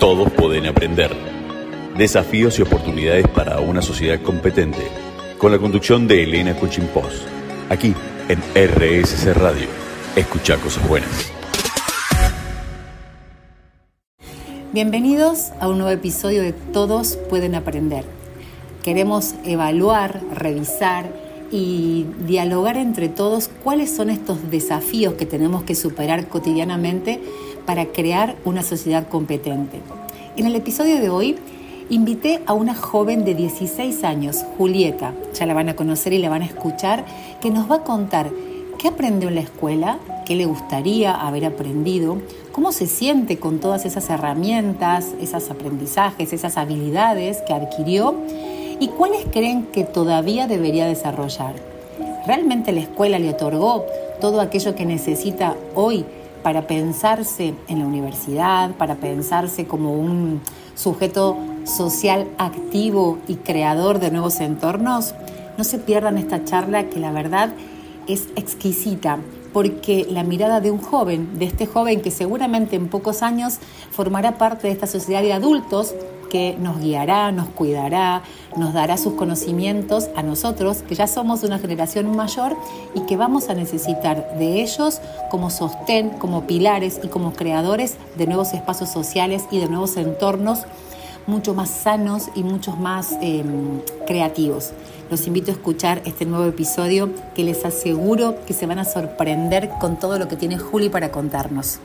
Todos pueden aprender. Desafíos y oportunidades para una sociedad competente. Con la conducción de Elena Cuchimpós. Aquí en RSC Radio. Escucha cosas buenas. Bienvenidos a un nuevo episodio de Todos pueden aprender. Queremos evaluar, revisar y dialogar entre todos cuáles son estos desafíos que tenemos que superar cotidianamente para crear una sociedad competente. En el episodio de hoy invité a una joven de 16 años, Julieta, ya la van a conocer y la van a escuchar, que nos va a contar qué aprendió en la escuela, qué le gustaría haber aprendido, cómo se siente con todas esas herramientas, esos aprendizajes, esas habilidades que adquirió y cuáles creen que todavía debería desarrollar. ¿Realmente la escuela le otorgó todo aquello que necesita hoy para pensarse en la universidad, para pensarse como un sujeto social activo y creador de nuevos entornos? No se pierdan esta charla que la verdad es exquisita porque la mirada de un joven, de este joven que seguramente en pocos años formará parte de esta sociedad de adultos que nos guiará, nos cuidará, nos dará sus conocimientos a nosotros, que ya somos una generación mayor y que vamos a necesitar de ellos como sostén, como pilares y como creadores de nuevos espacios sociales y de nuevos entornos mucho más sanos y muchos más em, creativos. Los invito a escuchar este nuevo episodio que les aseguro que se van a sorprender con todo lo que tiene Juli para contarnos.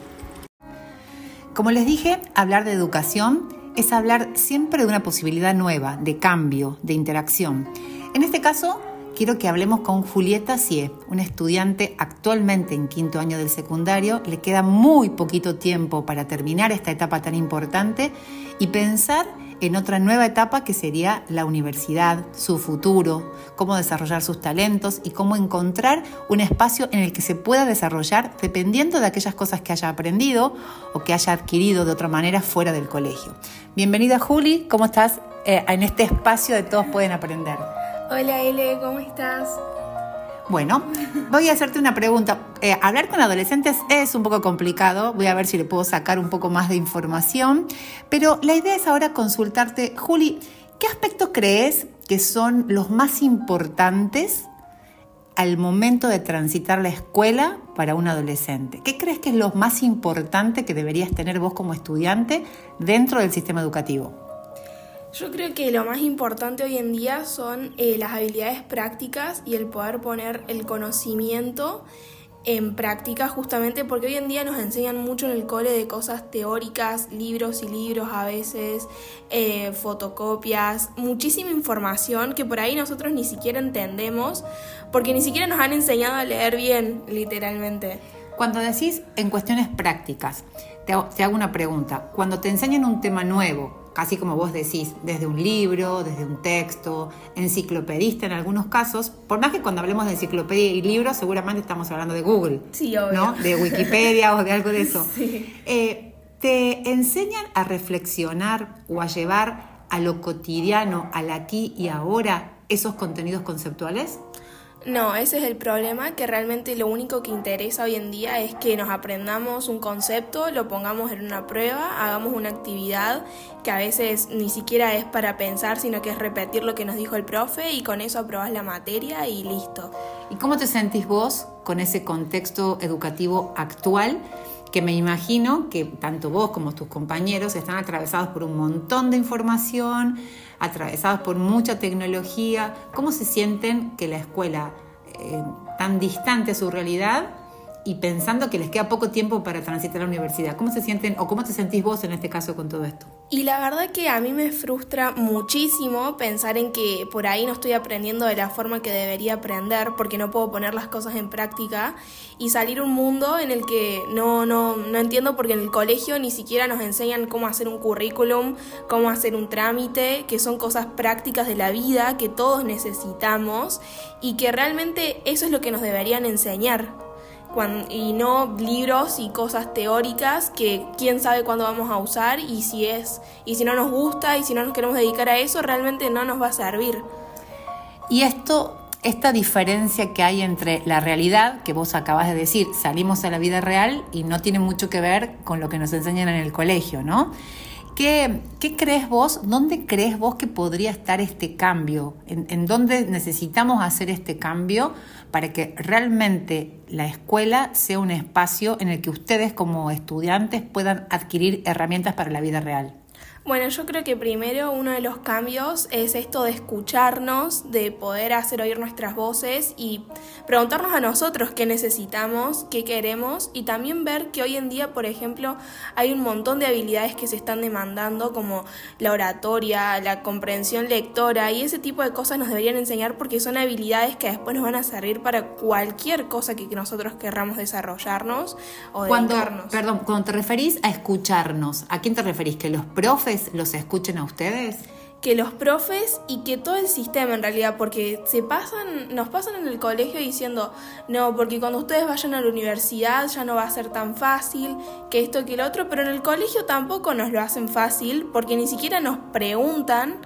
Como les dije, hablar de educación es hablar siempre de una posibilidad nueva, de cambio, de interacción. En este caso, quiero que hablemos con Julieta Sie, una estudiante actualmente en quinto año del secundario. Le queda muy poquito tiempo para terminar esta etapa tan importante y pensar en otra nueva etapa que sería la universidad, su futuro, cómo desarrollar sus talentos y cómo encontrar un espacio en el que se pueda desarrollar dependiendo de aquellas cosas que haya aprendido o que haya adquirido de otra manera fuera del colegio. Bienvenida Juli, ¿cómo estás eh, en este espacio de Todos Pueden Aprender? Hola Ele, ¿cómo estás? Bueno, voy a hacerte una pregunta. Eh, hablar con adolescentes es un poco complicado, voy a ver si le puedo sacar un poco más de información, pero la idea es ahora consultarte, Juli, ¿qué aspectos crees que son los más importantes al momento de transitar la escuela para un adolescente? ¿Qué crees que es lo más importante que deberías tener vos como estudiante dentro del sistema educativo? Yo creo que lo más importante hoy en día son eh, las habilidades prácticas y el poder poner el conocimiento en práctica justamente porque hoy en día nos enseñan mucho en el cole de cosas teóricas, libros y libros a veces, eh, fotocopias, muchísima información que por ahí nosotros ni siquiera entendemos porque ni siquiera nos han enseñado a leer bien, literalmente. Cuando decís en cuestiones prácticas, te hago una pregunta. Cuando te enseñan un tema nuevo, casi como vos decís, desde un libro, desde un texto, enciclopedista en algunos casos, por más que cuando hablemos de enciclopedia y libros seguramente estamos hablando de Google, sí, obvio. ¿no? de Wikipedia o de algo de eso. Eh, ¿Te enseñan a reflexionar o a llevar a lo cotidiano, al aquí y ahora, esos contenidos conceptuales? No, ese es el problema, que realmente lo único que interesa hoy en día es que nos aprendamos un concepto, lo pongamos en una prueba, hagamos una actividad que a veces ni siquiera es para pensar, sino que es repetir lo que nos dijo el profe y con eso aprobás la materia y listo. ¿Y cómo te sentís vos con ese contexto educativo actual? que me imagino que tanto vos como tus compañeros están atravesados por un montón de información, atravesados por mucha tecnología. ¿Cómo se sienten que la escuela, eh, tan distante a su realidad, y pensando que les queda poco tiempo para transitar la universidad. ¿Cómo se sienten o cómo te sentís vos en este caso con todo esto? Y la verdad que a mí me frustra muchísimo pensar en que por ahí no estoy aprendiendo de la forma que debería aprender porque no puedo poner las cosas en práctica y salir un mundo en el que no, no, no entiendo porque en el colegio ni siquiera nos enseñan cómo hacer un currículum, cómo hacer un trámite, que son cosas prácticas de la vida que todos necesitamos y que realmente eso es lo que nos deberían enseñar y no libros y cosas teóricas que quién sabe cuándo vamos a usar y si es y si no nos gusta y si no nos queremos dedicar a eso realmente no nos va a servir. Y esto esta diferencia que hay entre la realidad que vos acabas de decir, salimos a la vida real y no tiene mucho que ver con lo que nos enseñan en el colegio, ¿no? ¿Qué, crees vos? ¿Dónde crees vos que podría estar este cambio? ¿En, dónde necesitamos hacer este cambio para que realmente la escuela sea un espacio en el que ustedes como estudiantes puedan adquirir herramientas para la vida real? Bueno, yo creo que primero uno de los cambios es esto de escucharnos, de poder hacer oír nuestras voces y preguntarnos a nosotros qué necesitamos, qué queremos y también ver que hoy en día, por ejemplo, hay un montón de habilidades que se están demandando como la oratoria, la comprensión lectora y ese tipo de cosas nos deberían enseñar porque son habilidades que después nos van a servir para cualquier cosa que nosotros querramos desarrollarnos o cuando, Perdón, cuando te referís a escucharnos, ¿a quién te referís? ¿Que los profes los escuchen a ustedes? que los profes y que todo el sistema en realidad, porque se pasan, nos pasan en el colegio diciendo, no, porque cuando ustedes vayan a la universidad ya no va a ser tan fácil, que esto, que lo otro, pero en el colegio tampoco nos lo hacen fácil, porque ni siquiera nos preguntan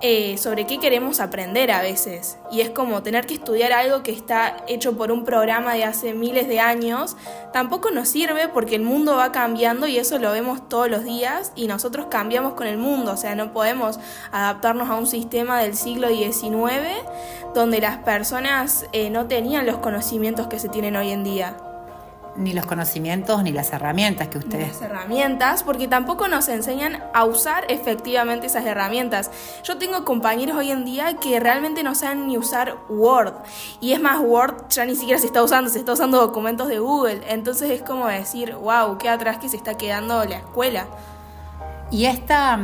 eh, sobre qué queremos aprender a veces. Y es como tener que estudiar algo que está hecho por un programa de hace miles de años, tampoco nos sirve porque el mundo va cambiando y eso lo vemos todos los días y nosotros cambiamos con el mundo, o sea, no podemos adaptarnos a un sistema del siglo XIX donde las personas eh, no tenían los conocimientos que se tienen hoy en día ni los conocimientos ni las herramientas que ustedes... Las herramientas, porque tampoco nos enseñan a usar efectivamente esas herramientas. Yo tengo compañeros hoy en día que realmente no saben ni usar Word. Y es más, Word ya ni siquiera se está usando, se está usando documentos de Google. Entonces es como decir, wow, qué atrás que se está quedando la escuela. Y esta,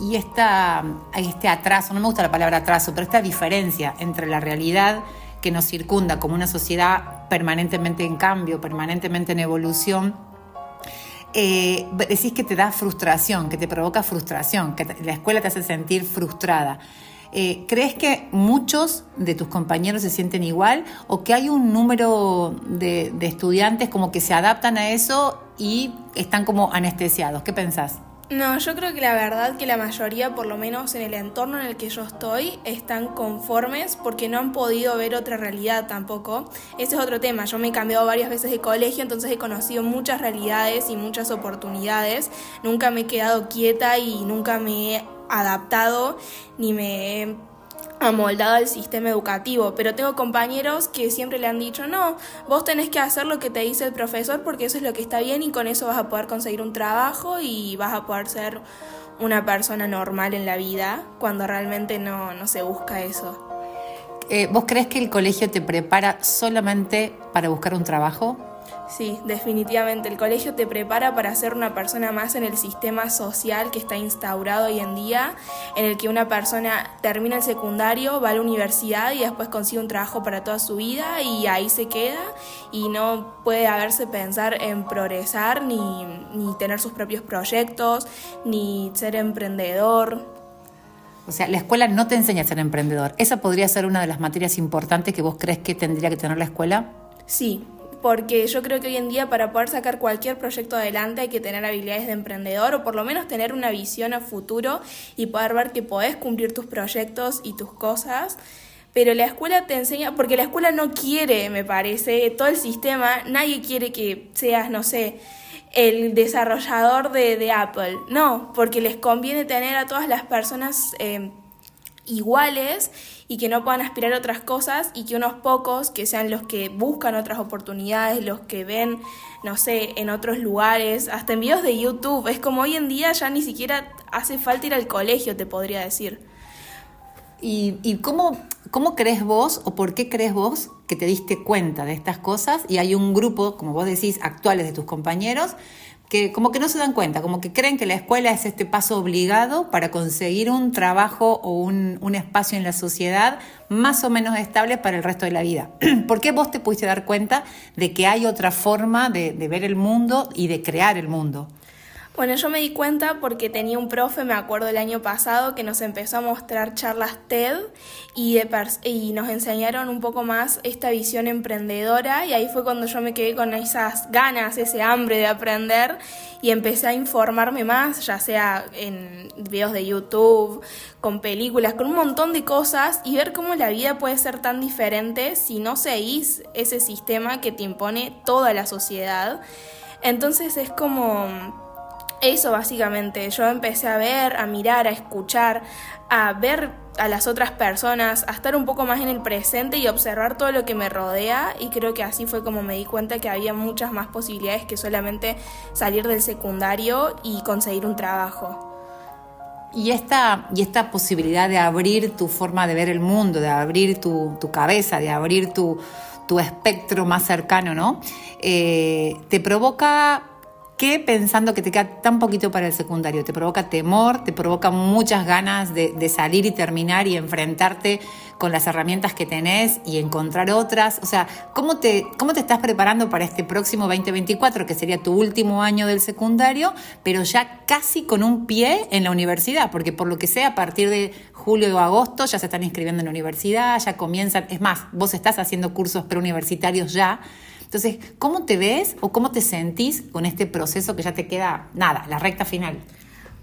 y esta, este atraso, no me gusta la palabra atraso, pero esta diferencia entre la realidad que nos circunda como una sociedad permanentemente en cambio, permanentemente en evolución, eh, decís que te da frustración, que te provoca frustración, que la escuela te hace sentir frustrada. Eh, ¿Crees que muchos de tus compañeros se sienten igual o que hay un número de estudiantes como que se adaptan a eso y están como anestesiados? ¿Qué pensás? No, yo creo que la verdad que la mayoría, por lo menos en el entorno en el que yo estoy, están conformes porque no han podido ver otra realidad tampoco. Ese es otro tema. Yo me he cambiado varias veces de colegio, entonces he conocido muchas realidades y muchas oportunidades. Nunca me he quedado quieta y nunca me he adaptado ni me he amoldado al sistema educativo, pero tengo compañeros que siempre le han dicho, no, vos tenés que hacer lo que te dice el profesor porque eso es lo que está bien y con eso vas a poder conseguir un trabajo y vas a poder ser una persona normal en la vida cuando realmente no, no se busca eso. Eh, ¿Vos crees que el colegio te prepara solamente para buscar un trabajo? Sí, definitivamente. El colegio te prepara para ser una persona más en el sistema social que está instaurado hoy en día, en el que una persona termina el secundario, va a la universidad y después consigue un trabajo para toda su vida y ahí se queda y no puede haberse pensar en progresar ni, ni tener sus propios proyectos, ni ser emprendedor. O sea, la escuela no te enseña a ser emprendedor. ¿Esa podría ser una de las materias importantes que vos crees que tendría que tener la escuela? Sí, porque yo creo que hoy en día para poder sacar cualquier proyecto adelante hay que tener habilidades de emprendedor o por lo menos tener una visión a futuro y poder ver que podés cumplir tus proyectos y tus cosas. Pero la escuela te enseña, porque la escuela no quiere, me parece, todo el sistema, nadie quiere que seas, no sé, el desarrollador de, Apple. No, porque les conviene tener a todas las personas eh, iguales y que no puedan aspirar a otras cosas y que unos pocos, que sean los que buscan otras oportunidades, los que ven, no sé, en otros lugares, hasta en videos de YouTube. Es como hoy en día ya ni siquiera hace falta ir al colegio, te podría decir. ¿Y, y cómo, cómo crees vos o por qué crees vos que te diste cuenta de estas cosas y hay un grupo, como vos decís, actuales de tus compañeros que como que no se dan cuenta, como que creen que la escuela es este paso obligado para conseguir un trabajo o un, un, espacio en la sociedad más o menos estable para el resto de la vida. ¿Por qué vos te pudiste dar cuenta de que hay otra forma de, de ver el mundo y de crear el mundo? Bueno, yo me di cuenta porque tenía un profe, me acuerdo el año pasado, que nos empezó a mostrar charlas TED y, y nos enseñaron un poco más esta visión emprendedora y ahí fue cuando yo me quedé con esas ganas, ese hambre de aprender y empecé a informarme más, ya sea en videos de YouTube, con películas, con un montón de cosas y ver cómo la vida puede ser tan diferente si no seguís ese sistema que te impone toda la sociedad. Entonces es como Eso básicamente, yo empecé a ver, a mirar, a escuchar, a ver a las otras personas, a estar un poco más en el presente y observar todo lo que me rodea y creo que así fue como me di cuenta que había muchas más posibilidades que solamente salir del secundario y conseguir un trabajo. Y esta, y esta posibilidad de abrir tu forma de ver el mundo, de abrir tu, cabeza, de abrir tu, espectro más cercano, ¿no? Eh, te provoca ¿Qué pensando que te queda tan poquito para el secundario? ¿Te provoca temor? ¿Te provoca muchas ganas de, salir y terminar y enfrentarte con las herramientas que tenés y encontrar otras? O sea, ¿cómo te, ¿cómo te estás preparando para este próximo 2024, que sería tu último año del secundario, pero ya casi con un pie en la universidad? Porque por lo que sea, a partir de julio o agosto ya se están inscribiendo en la universidad, ya comienzan, es más, vos estás haciendo cursos preuniversitarios ya. Entonces, ¿cómo te ves o cómo te sentís con este proceso que ya te queda nada, la recta final?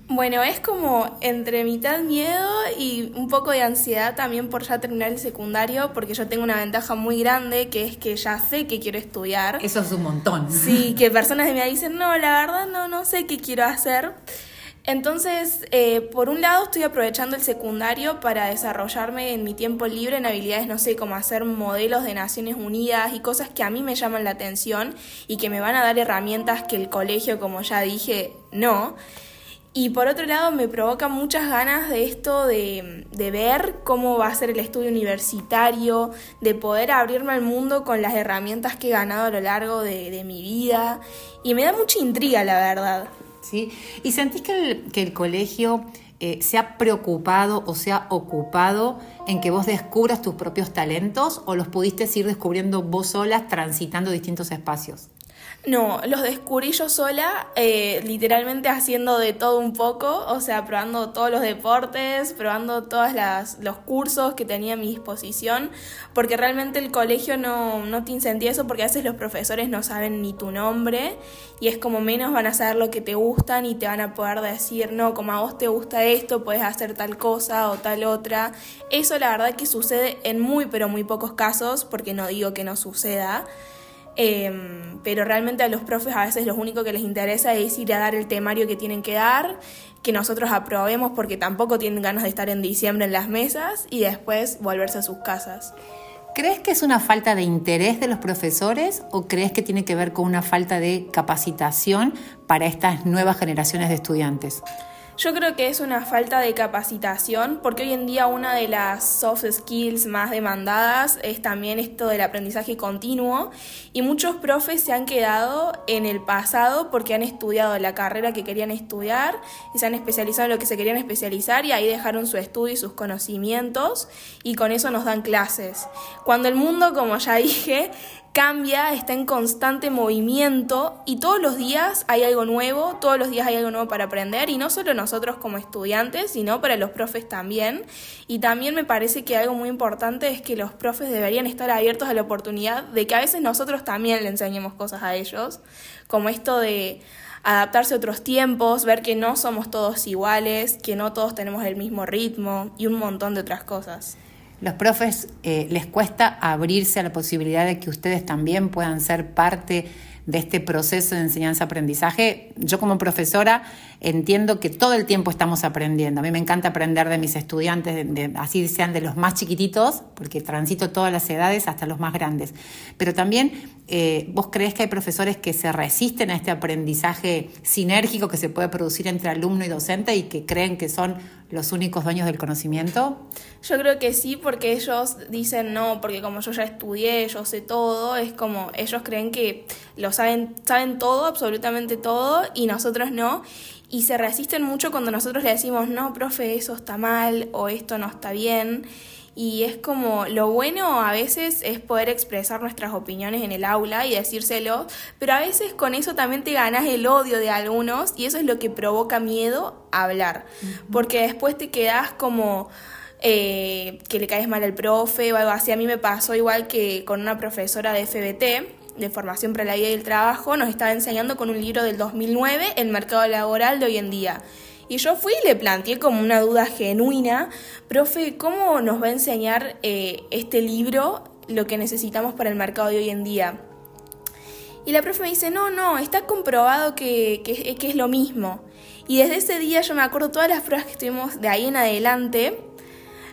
Bueno, es como entre mitad miedo y un poco de ansiedad también por ya terminar el secundario, porque yo tengo una ventaja muy grande, que es que ya sé que quiero estudiar. Eso es un montón. Sí, que personas de mí dicen, no, la verdad no, no sé qué quiero hacer. Entonces, eh, por un lado estoy aprovechando el secundario para desarrollarme en mi tiempo libre en habilidades, no sé, como hacer modelos de Naciones Unidas y cosas que a mí me llaman la atención y que me van a dar herramientas que el colegio, como ya dije, no. Y por otro lado me provoca muchas ganas de esto de, ver cómo va a ser el estudio universitario, de poder abrirme al mundo con las herramientas que he ganado a lo largo de mi vida. Y me da mucha intriga, la verdad. ¿Y sentís que el, que el colegio eh, se ha preocupado o se ha ocupado en que vos descubras tus propios talentos o los pudiste ir descubriendo vos solas transitando distintos espacios? No, los descubrí yo sola, eh, literalmente haciendo de todo un poco, o sea, probando todos los deportes, probando todos los cursos que tenía a mi disposición, porque realmente el colegio no, no te incentiva eso, porque a veces los profesores no saben ni tu nombre, y es como menos van a saber lo que te gustan y te van a poder decir, no, como a vos te gusta esto, puedes hacer tal cosa o tal otra. Eso la verdad que sucede en muy, pero muy pocos casos, porque no digo que no suceda. Em, pero realmente a los profes a veces lo único que les interesa es ir a dar el temario que tienen que dar, que nosotros aprobemos porque tampoco tienen ganas de estar en diciembre en las mesas y después volverse a sus casas. ¿Crees que es una falta de interés de los profesores o crees que tiene que ver con una falta de capacitación para estas nuevas generaciones de estudiantes? Yo creo que es una falta de capacitación, porque hoy en día una de las soft skills más demandadas es también esto del aprendizaje continuo y muchos profes se han quedado en el pasado porque han estudiado la carrera que querían estudiar y se han especializado en lo que se querían especializar y ahí dejaron su estudio y sus conocimientos y con eso nos dan clases. Cuando el mundo, como ya dije, cambia, está en constante movimiento y todos los días hay algo nuevo, todos los días hay algo nuevo para aprender y no solo nosotros como estudiantes, sino para los profes también. Y también me parece que algo muy importante es que los profes deberían estar abiertos a la oportunidad de que a veces nosotros también le enseñemos cosas a ellos, como esto de adaptarse a otros tiempos, ver que no somos todos iguales, que no todos tenemos el mismo ritmo y un montón de otras cosas. Los profes eh, les cuesta abrirse a la posibilidad de que ustedes también puedan ser parte de este proceso de enseñanza-aprendizaje. Yo como profesora entiendo que todo el tiempo estamos aprendiendo. A mí me encanta aprender de mis estudiantes, así sean de los más chiquititos, porque transito todas las edades hasta los más grandes. Pero también, eh, ¿vos crees que hay profesores que se resisten a este aprendizaje sinérgico que se puede producir entre alumno y docente y que creen que son los únicos dueños del conocimiento? Yo creo que sí, porque ellos dicen no, porque como yo ya estudié, yo sé todo, es como ellos creen que lo saben, saben todo, absolutamente todo, y nosotros no y se resisten mucho cuando nosotros le decimos, no, profe, eso está mal o esto no está bien. Y es como lo bueno a veces es poder expresar nuestras opiniones en el aula y decírselo, pero a veces con eso también te ganas el odio de algunos y eso es lo que provoca miedo a hablar, porque después te quedas como eh, que le caes mal al profe o algo así. A mí me pasó igual que con una profesora de FBT de formación para la vida y el trabajo nos estaba enseñando con un libro del 2009 el mercado laboral de hoy en día. Y yo fui y le planteé como una duda genuina, profe, ¿cómo nos va a enseñar eh, este libro lo que necesitamos para el mercado de hoy en día? Y la profe me dice, no, no, está comprobado que, que, es lo mismo. Y desde ese día yo me acuerdo todas las pruebas que estuvimos de ahí en adelante,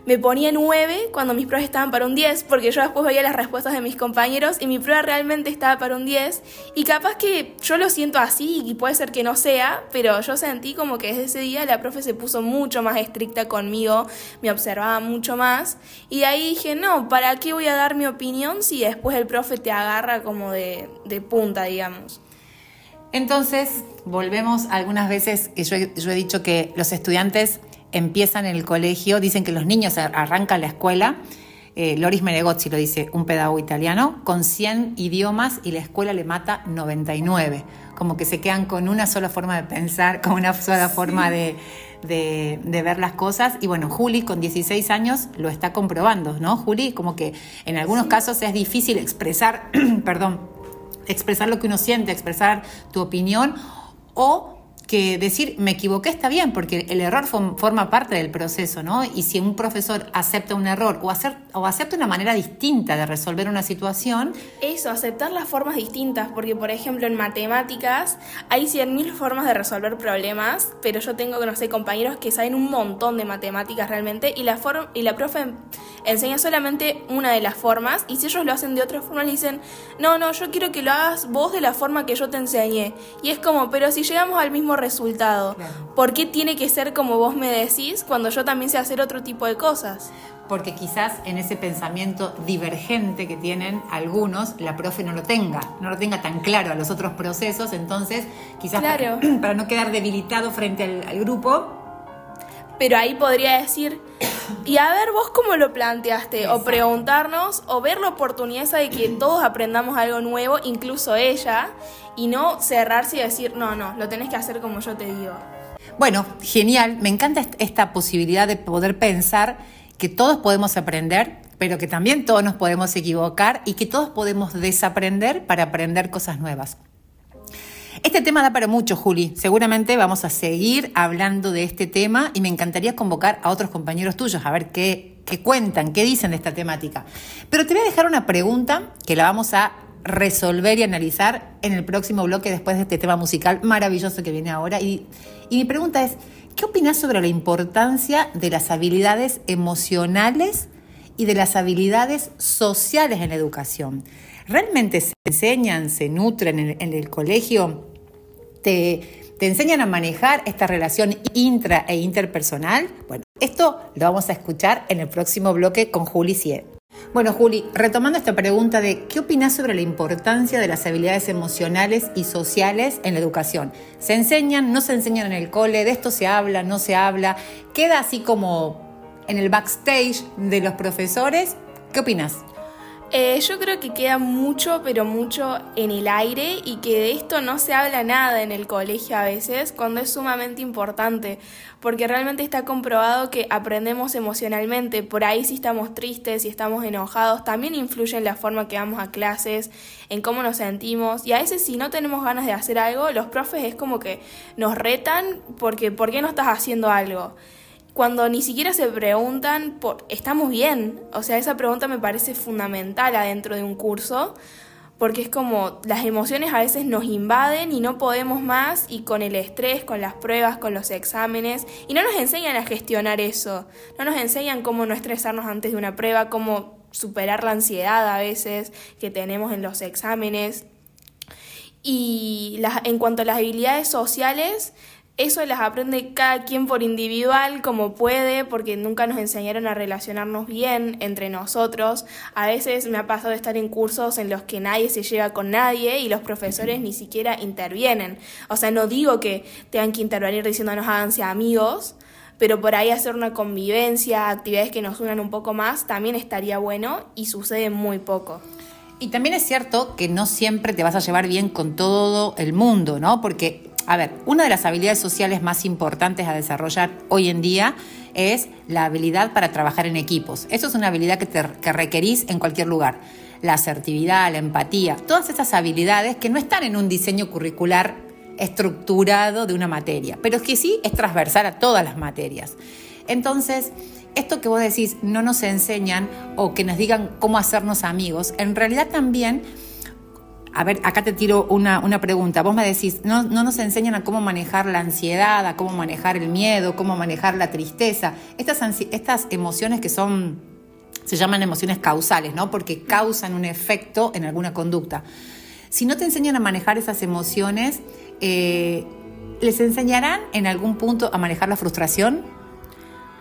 me ponía 9 cuando mis pruebas estaban para un 10, porque yo después veía las respuestas de mis compañeros y mi prueba realmente estaba para un 10. Y capaz que yo lo siento así y puede ser que no sea, pero yo sentí como que desde ese día la profe se puso mucho más estricta conmigo, me observaba mucho más. Y de ahí dije, no, ¿para qué voy a dar mi opinión si después el profe te agarra como de, de punta, digamos? Entonces, volvemos algunas veces que yo, yo he dicho que los estudiantes empiezan en el colegio, dicen que los niños arrancan la escuela, eh, Loris Menegozzi lo dice, un pedagogo italiano, con 100 idiomas y la escuela le mata 99. Como que se quedan con una sola forma de pensar, con una sola forma de, de, ver las cosas. Y bueno, Juli con 16 años lo está comprobando, ¿no? Juli, como que en algunos casos es difícil expresar, perdón, expresar lo que uno siente, expresar tu opinión o que decir me equivoqué está bien, porque el error forma parte del proceso, ¿no? Y si un profesor acepta un error o, acepta una manera distinta de resolver una situación... Eso, aceptar las formas distintas, porque por ejemplo en matemáticas hay 100.000 formas de resolver problemas, pero yo tengo, no sé, compañeros que saben un montón de matemáticas realmente y la, y la profe enseña solamente una de las formas y si ellos lo hacen de otra forma le dicen, no, no, yo quiero que lo hagas vos de la forma que yo te enseñé. Y es como, pero si llegamos al mismo resultado. ¿Por qué tiene que ser como vos me decís cuando yo también sé hacer otro tipo de cosas? Porque quizás en ese pensamiento divergente que tienen algunos, la profe no lo tenga, no lo tenga tan claro a los otros procesos, entonces quizás para, no quedar debilitado frente al, grupo. Pero ahí podría decir, y a ver vos cómo lo planteaste, o preguntarnos, o ver la oportunidad de que todos aprendamos algo nuevo, incluso ella, y no cerrarse y decir, no, no, lo tenés que hacer como yo te digo. Bueno, genial, me encanta esta posibilidad de poder pensar que todos podemos aprender, pero que también todos nos podemos equivocar y que todos podemos desaprender para aprender cosas nuevas. Este tema da para mucho, Juli. Seguramente vamos a seguir hablando de este tema y me encantaría convocar a otros compañeros tuyos a ver qué, qué cuentan, qué dicen de esta temática. Pero te voy a dejar una pregunta que la vamos a resolver y analizar en el próximo bloque después de este tema musical maravilloso que viene ahora. Y, mi pregunta es, ¿qué opinas sobre la importancia de las habilidades emocionales y de las habilidades sociales en la educación? ¿Realmente se enseñan, se nutren en, el colegio? ¿Te, ¿Te enseñan a manejar esta relación intra e interpersonal? Bueno, esto lo vamos a escuchar en el próximo bloque con Juli Sie. Bueno, Juli, retomando esta pregunta de qué opinas sobre la importancia de las habilidades emocionales y sociales en la educación. ¿Se enseñan, no se enseñan en el cole? ¿De esto se habla, no se habla? ¿Queda así como en el backstage de los profesores? ¿Qué opinas? Eh, yo creo que queda mucho, pero mucho en el aire y que de esto no se habla nada en el colegio a veces, cuando es sumamente importante, porque realmente está comprobado que aprendemos emocionalmente, por ahí si estamos tristes, si estamos enojados, también influye en la forma que vamos a clases, en cómo nos sentimos, y a veces si no tenemos ganas de hacer algo, los profes es como que nos retan porque ¿por qué no estás haciendo algo? Cuando ni siquiera se preguntan, por, ¿estamos bien? O sea, esa pregunta me parece fundamental adentro de un curso, porque es como las emociones a veces nos invaden y no podemos más, y con el estrés, con las pruebas, con los exámenes, y no nos enseñan a gestionar eso, no nos enseñan cómo no estresarnos antes de una prueba, cómo superar la ansiedad a veces que tenemos en los exámenes. Y en cuanto a las habilidades sociales, eso las aprende cada quien por individual como puede, porque nunca nos enseñaron a relacionarnos bien entre nosotros. A veces me ha pasado de estar en cursos en los que nadie se lleva con nadie y los profesores ni siquiera intervienen. O sea, no digo que tengan que intervenir diciéndonos háganse amigos, pero por ahí hacer una convivencia, actividades que nos unan un poco más, también estaría bueno y sucede muy poco. Y también es cierto que no siempre te vas a llevar bien con todo el mundo, ¿no? Porque a ver, una de las habilidades sociales más importantes a desarrollar hoy en día es la habilidad para trabajar en equipos. Eso es una habilidad que, te, requerís en cualquier lugar. La asertividad, la empatía, todas esas habilidades que no están en un diseño curricular estructurado de una materia, pero que sí es transversal a todas las materias. Entonces, esto que vos decís no nos enseñan o que nos digan cómo hacernos amigos, en realidad también A ver, acá te tiro una, una pregunta. Vos me decís, no, no nos enseñan a cómo manejar la ansiedad, a cómo manejar el miedo, cómo manejar la tristeza. Estas, estas emociones que son, se llaman emociones causales, ¿no? Porque causan un efecto en alguna conducta. Si no te enseñan a manejar esas emociones, eh, ¿les enseñarán en algún punto a manejar la frustración?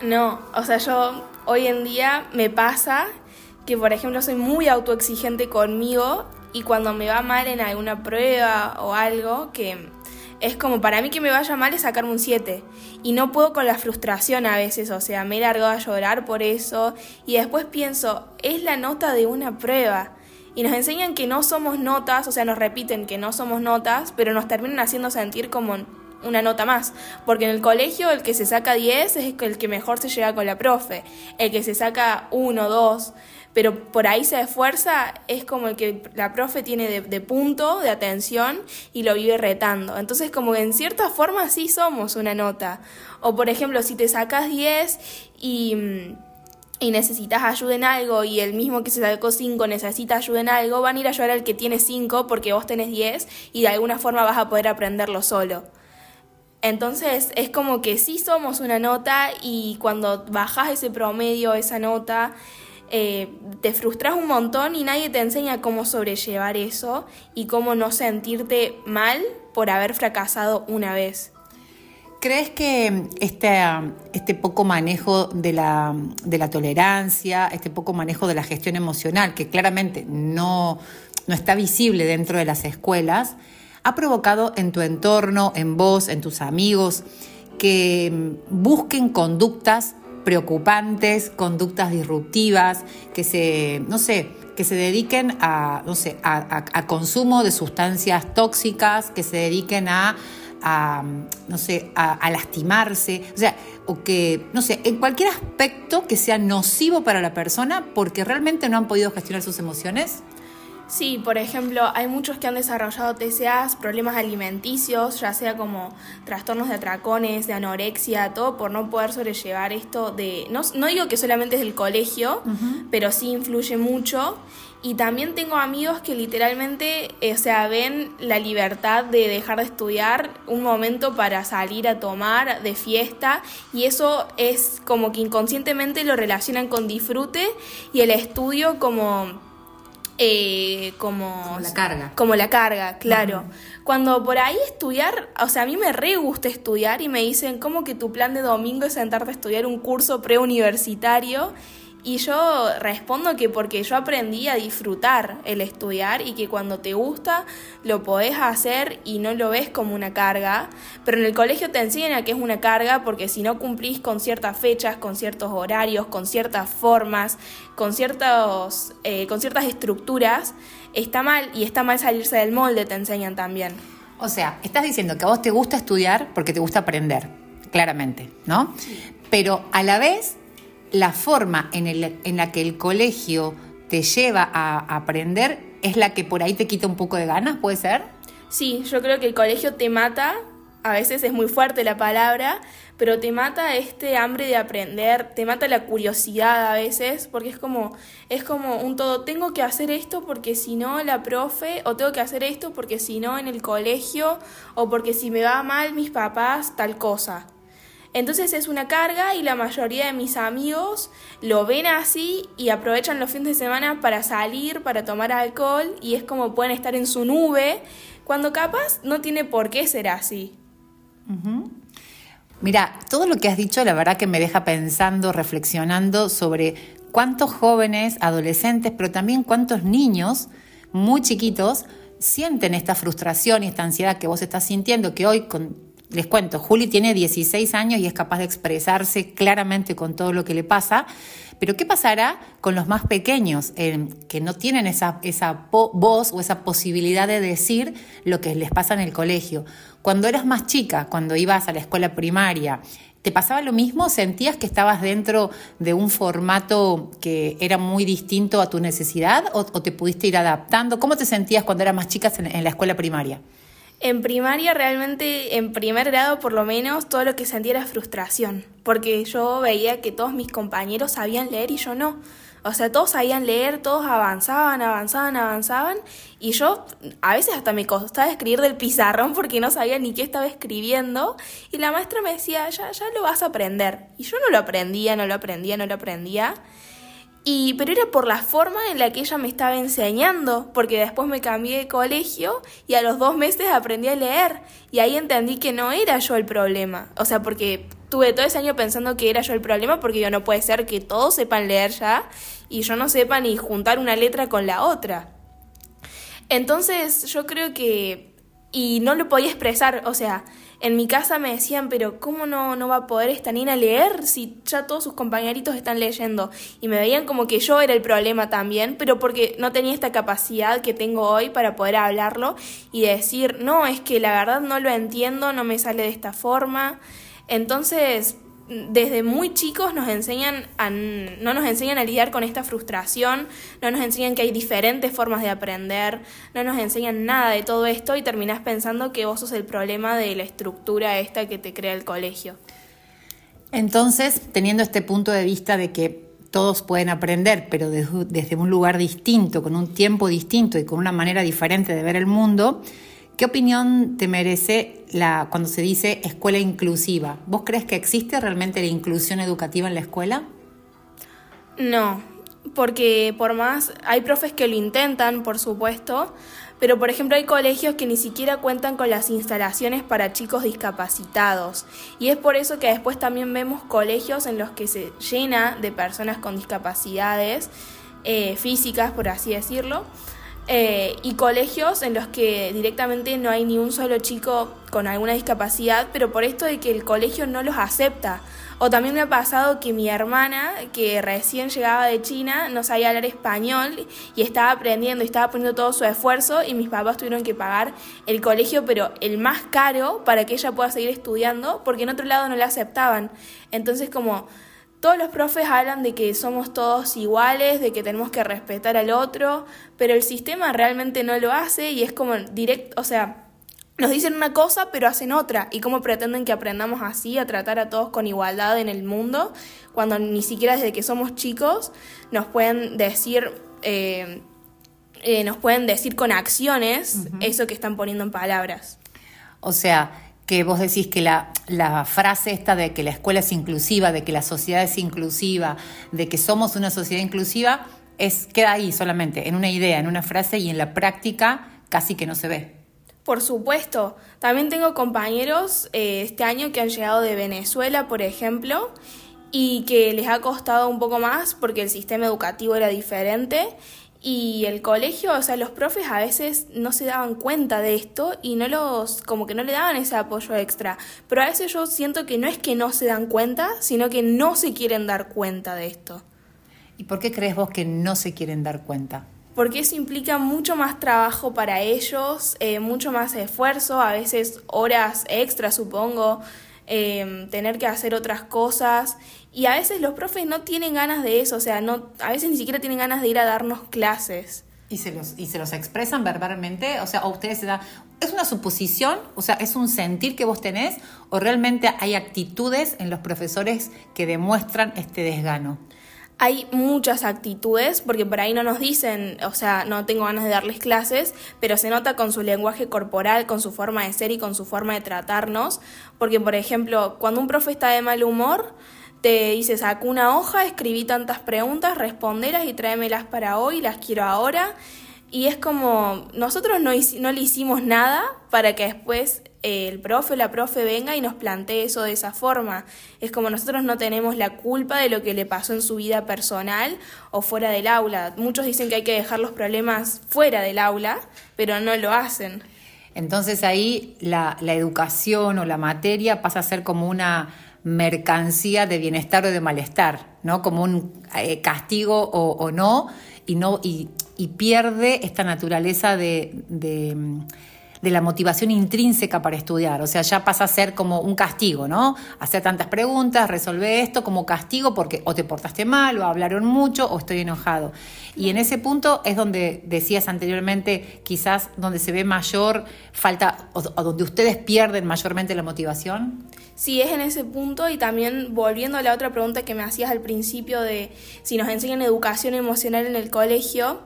No, o sea, yo hoy en día me pasa que, por ejemplo, soy muy autoexigente conmigo y cuando me va mal en alguna prueba o algo, que es como para mí que me vaya mal es sacarme un 7 y no puedo con la frustración a veces, o sea, me he largado a llorar por eso y después pienso, es la nota de una prueba. Y nos enseñan que no somos notas, o sea, nos repiten que no somos notas, pero nos terminan haciendo sentir como una nota más. Porque en el colegio el que se saca 10 es el que mejor se lleva con la profe. El que se saca 1, 2, pero por ahí se esfuerza, es como el que la profe tiene de, punto, de atención, y lo vive retando. Entonces, como que en cierta forma sí somos una nota. O por ejemplo, si te sacas 10 y y necesitas ayuda en algo y el mismo que se sacó 5 necesita ayuda en algo, van a ir a ayudar al que tiene 5 porque vos tenés 10 y de alguna forma vas a poder aprenderlo solo. Entonces es como que sí somos una nota y cuando bajas ese promedio, esa nota, eh, te frustras un montón y nadie te enseña cómo sobrellevar eso y cómo no sentirte mal por haber fracasado una vez. ¿Crees que este, este poco manejo de la, de la, tolerancia, este poco manejo de la gestión emocional, que claramente no, no está visible dentro de las escuelas, ha provocado en tu entorno, en vos, en tus amigos, que busquen conductas preocupantes, conductas disruptivas, que se, no sé, que se dediquen a, no sé, a, consumo de sustancias tóxicas, que se dediquen a, no sé, a, lastimarse, o sea, o que, no sé, en cualquier aspecto que sea nocivo para la persona porque realmente no han podido gestionar sus emociones. Sí, por ejemplo, hay muchos que han desarrollado TCAs, problemas alimenticios, ya sea como trastornos de atracones, de anorexia, todo por no poder sobrellevar esto de... No, no digo que solamente es del colegio, pero sí influye mucho. Y también tengo amigos que literalmente, eh, o sea, ven la libertad de dejar de estudiar un momento para salir a tomar de fiesta y eso es como que inconscientemente lo relacionan con disfrute y el estudio como eh, como, la carga. Como la carga, claro. Cuando por ahí estudiar, o sea, a mí me re gusta estudiar y me dicen, ¿cómo que tu plan de domingo es sentarte a estudiar un curso preuniversitario? Y yo respondo que porque yo aprendí a disfrutar el estudiar y que cuando te gusta lo podés hacer y no lo ves como una carga, pero en el colegio te enseñan a que es una carga porque si no cumplís con ciertas fechas, con ciertos horarios, con ciertas formas, con, ciertos, eh, con ciertas estructuras, está mal y está mal salirse del molde, te enseñan también. O sea, estás diciendo que a vos te gusta estudiar porque te gusta aprender, claramente, ¿no? Pero a la vez la forma en, el, en la que el colegio te lleva a aprender es la que por ahí te quita un poco de ganas, ¿puede ser? Sí, yo creo que el colegio te mata, a veces es muy fuerte la palabra, pero te mata este hambre de aprender, te mata la curiosidad a veces, porque es como, es como un todo, tengo que hacer esto porque si no la profe, o tengo que hacer esto porque si no en el colegio, o porque si me va mal mis papás, tal cosa. Entonces es una carga y la mayoría de mis amigos lo ven así y aprovechan los fines de semana para salir, para tomar alcohol y es como pueden estar en su nube, cuando capaz no tiene por qué ser así. Mira, todo lo que has dicho la verdad que me deja pensando, reflexionando sobre cuántos jóvenes, adolescentes, pero también cuántos niños muy chiquitos sienten esta frustración y esta ansiedad que vos estás sintiendo, que hoy con les cuento, Juli tiene 16 años y es capaz de expresarse claramente con todo lo que le pasa, pero ¿qué pasará con los más pequeños eh, que no tienen esa, esa voz o esa posibilidad de decir lo que les pasa en el colegio? Cuando eras más chica, cuando ibas a la escuela primaria, ¿Te pasaba lo mismo? ¿Sentías que estabas dentro de un formato que era muy distinto a tu necesidad o, te pudiste ir adaptando? ¿Cómo te sentías cuando eras más chica en la escuela primaria? En primaria realmente, en primer grado por lo menos, todo lo que sentía era frustración, porque yo veía que todos mis compañeros sabían leer y yo no. O sea, todos sabían leer, todos avanzaban, avanzaban, avanzaban. Y yo a veces hasta me costaba escribir del pizarrón porque no sabía ni qué estaba escribiendo. Y la maestra me decía, ya, ya lo vas a aprender. Y yo no lo aprendía, no lo aprendía, no lo aprendía. Y, pero era por la forma en la que ella me estaba enseñando, porque después me cambié de colegio y a los dos meses aprendí a leer. Y ahí entendí que no era yo el problema. O sea, porque tuve todo ese año pensando que era yo el problema, porque yo no puede ser que todos sepan leer ya y yo no sepa ni juntar una letra con la otra. Entonces yo creo que... Y no lo podía expresar, o sea, en mi casa me decían, pero ¿cómo no, no va a poder esta niña leer si ya todos sus compañeritos están leyendo? Y me veían como que yo era el problema también, pero porque no tenía esta capacidad que tengo hoy para poder hablarlo y decir, no, es que la verdad no lo entiendo, no me sale de esta forma. Entonces, desde muy chicos nos enseñan a, no nos enseñan a lidiar con esta frustración, no nos enseñan que hay diferentes formas de aprender, no nos enseñan nada de todo esto y terminás pensando que vos sos el problema de la estructura esta que te crea el colegio. Entonces, teniendo este punto de vista de que todos pueden aprender, pero desde un lugar distinto, con un tiempo distinto y con una manera diferente de ver el mundo, ¿Qué opinión te merece la, cuando se dice escuela inclusiva? ¿Vos crees que existe realmente la inclusión educativa en la escuela? No, porque por más, hay profes que lo intentan, por supuesto, pero por ejemplo hay colegios que ni siquiera cuentan con las instalaciones para chicos discapacitados. Y es por eso que después también vemos colegios en los que se llena de personas con discapacidades eh, físicas, por así decirlo eh, y colegios en los que directamente no hay ni un solo chico con alguna discapacidad, pero por esto de que el colegio no los acepta. O también me ha pasado que mi hermana, que recién llegaba de China, no sabía hablar español y estaba aprendiendo y estaba poniendo todo su esfuerzo y mis papás tuvieron que pagar el colegio, pero el más caro para que ella pueda seguir estudiando, porque en otro lado no la aceptaban. Entonces como todos los profes hablan de que somos todos iguales, de que tenemos que respetar al otro, pero el sistema realmente no lo hace y es como directo, o sea, nos dicen una cosa pero hacen otra. ¿Y cómo pretenden que aprendamos así a tratar a todos con igualdad en el mundo cuando ni siquiera desde que somos chicos nos pueden decir... Eh, eh, nos pueden decir con acciones eso que están poniendo en palabras. O sea, que vos decís que la, frase esta de que la escuela es inclusiva, de que la sociedad es inclusiva, de que somos una sociedad inclusiva, es, queda ahí solamente, en una idea, en una frase y en la práctica casi que no se ve. Por supuesto. También tengo compañeros eh, este año que han llegado de Venezuela, por ejemplo, y que les ha costado un poco más porque el sistema educativo era diferente y el colegio, o sea, los profes a veces no se daban cuenta de esto y no los, como que no le daban ese apoyo extra. Pero a veces yo siento que no es que no se dan cuenta, sino que no se quieren dar cuenta de esto. ¿Y por qué crees vos que no se quieren dar cuenta? Porque eso implica mucho más trabajo para ellos, eh, mucho más esfuerzo, a veces horas extras, supongo, eh, tener que hacer otras cosas y a veces los profes no tienen ganas de eso, o sea, no, a veces ni siquiera tienen ganas de ir a darnos clases. ¿Y se los, y se los expresan verbalmente? O sea, ¿o ustedes se da... ¿Es una suposición? O sea, ¿es un sentir que vos tenés? ¿O realmente hay actitudes en los profesores que demuestran este desgano? hay muchas actitudes, porque por ahí no nos dicen, o sea, no tengo ganas de darles clases, pero se nota con su lenguaje corporal, con su forma de ser y con su forma de tratarnos, porque por ejemplo, cuando un profe está de mal humor, te dice, saca una hoja, escribí tantas preguntas, respondelas y tráemelas para hoy, las quiero ahora. Y es como, nosotros no, no le hicimos nada para que después eh, el profe o la profe venga y nos plantee eso de esa forma. Es como nosotros no tenemos la culpa de lo que le pasó en su vida personal o fuera del aula. Muchos dicen que hay que dejar los problemas fuera del aula, pero no lo hacen. Entonces ahí la, la educación o la materia pasa a ser como una mercancía de bienestar o de malestar, ¿no? Como un eh, castigo o, no, y no, y, pierde esta naturaleza de, de la motivación intrínseca para estudiar. O sea, ya pasa a ser como un castigo, ¿no? Hacer tantas preguntas, resolver esto como castigo porque o te portaste mal, o hablaron mucho, o estoy enojado. Y en ese punto es donde decías anteriormente, quizás donde se ve mayor falta, o donde ustedes pierden mayormente la motivación. Sí, es en ese punto y también volviendo a la otra pregunta que me hacías al principio de si nos enseñan educación emocional en el colegio,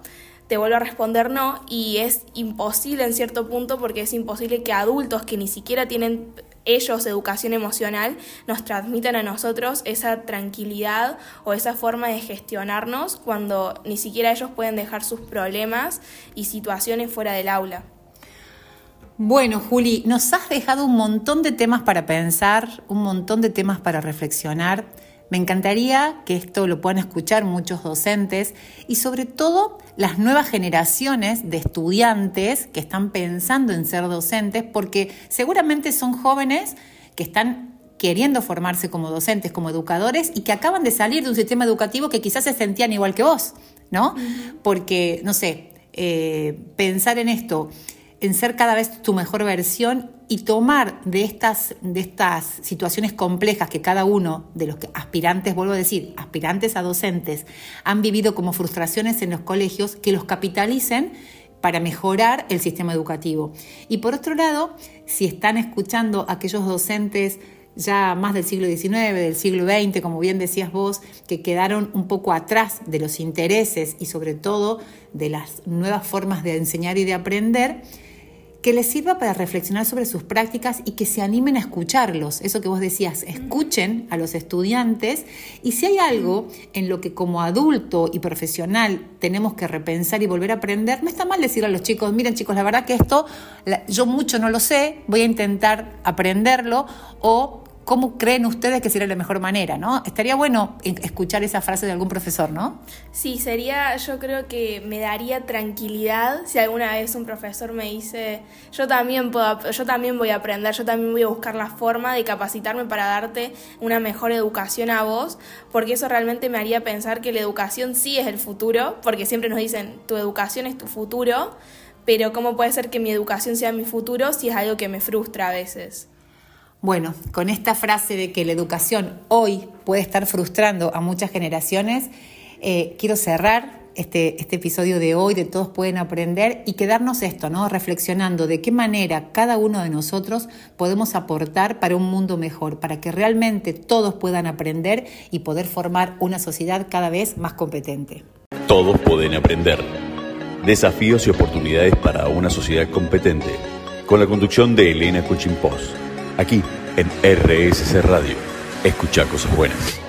te vuelvo a responder no y es imposible en cierto punto porque es imposible que adultos que ni siquiera tienen ellos educación emocional nos transmitan a nosotros esa tranquilidad o esa forma de gestionarnos cuando ni siquiera ellos pueden dejar sus problemas y situaciones fuera del aula. Bueno, Juli, nos has dejado un montón de temas para pensar, un montón de temas para reflexionar. Me encantaría que esto lo puedan escuchar muchos docentes y sobre todo las nuevas generaciones de estudiantes que están pensando en ser docentes porque seguramente son jóvenes que están queriendo formarse como docentes, como educadores y que acaban de salir de un sistema educativo que quizás se sentían igual que vos, ¿no? Porque, no sé, eh, pensar en esto en ser cada vez tu mejor versión y tomar de estas, de estas situaciones complejas que cada uno de los aspirantes, vuelvo a decir, aspirantes a docentes, han vivido como frustraciones en los colegios, que los capitalicen para mejorar el sistema educativo. Y por otro lado, si están escuchando a aquellos docentes ya más del siglo XIX, del siglo XX, como bien decías vos, que quedaron un poco atrás de los intereses y sobre todo de las nuevas formas de enseñar y de aprender, que les sirva para reflexionar sobre sus prácticas y que se animen a escucharlos. Eso que vos decías, escuchen a los estudiantes y si hay algo en lo que como adulto y profesional tenemos que repensar y volver a aprender, no está mal decir a los chicos, miren chicos, la verdad que esto yo mucho no lo sé, voy a intentar aprenderlo o ¿Cómo creen ustedes que sería la mejor manera? ¿no? Estaría bueno escuchar esa frase de algún profesor, ¿no? Sí, sería, yo creo que me daría tranquilidad si alguna vez un profesor me dice, yo también, puedo, yo también voy a aprender, yo también voy a buscar la forma de capacitarme para darte una mejor educación a vos, porque eso realmente me haría pensar que la educación sí es el futuro, porque siempre nos dicen, tu educación es tu futuro, pero ¿cómo puede ser que mi educación sea mi futuro si es algo que me frustra a veces? Bueno, con esta frase de que la educación hoy puede estar frustrando a muchas generaciones, eh, quiero cerrar este, este, episodio de hoy de Todos pueden aprender y quedarnos esto, ¿no? Reflexionando de qué manera cada uno de nosotros podemos aportar para un mundo mejor, para que realmente todos puedan aprender y poder formar una sociedad cada vez más competente. Todos pueden aprender. Desafíos y oportunidades para una sociedad competente. Con la conducción de Elena Cuchimpós aquí en RSC Radio. Escucha cosas buenas.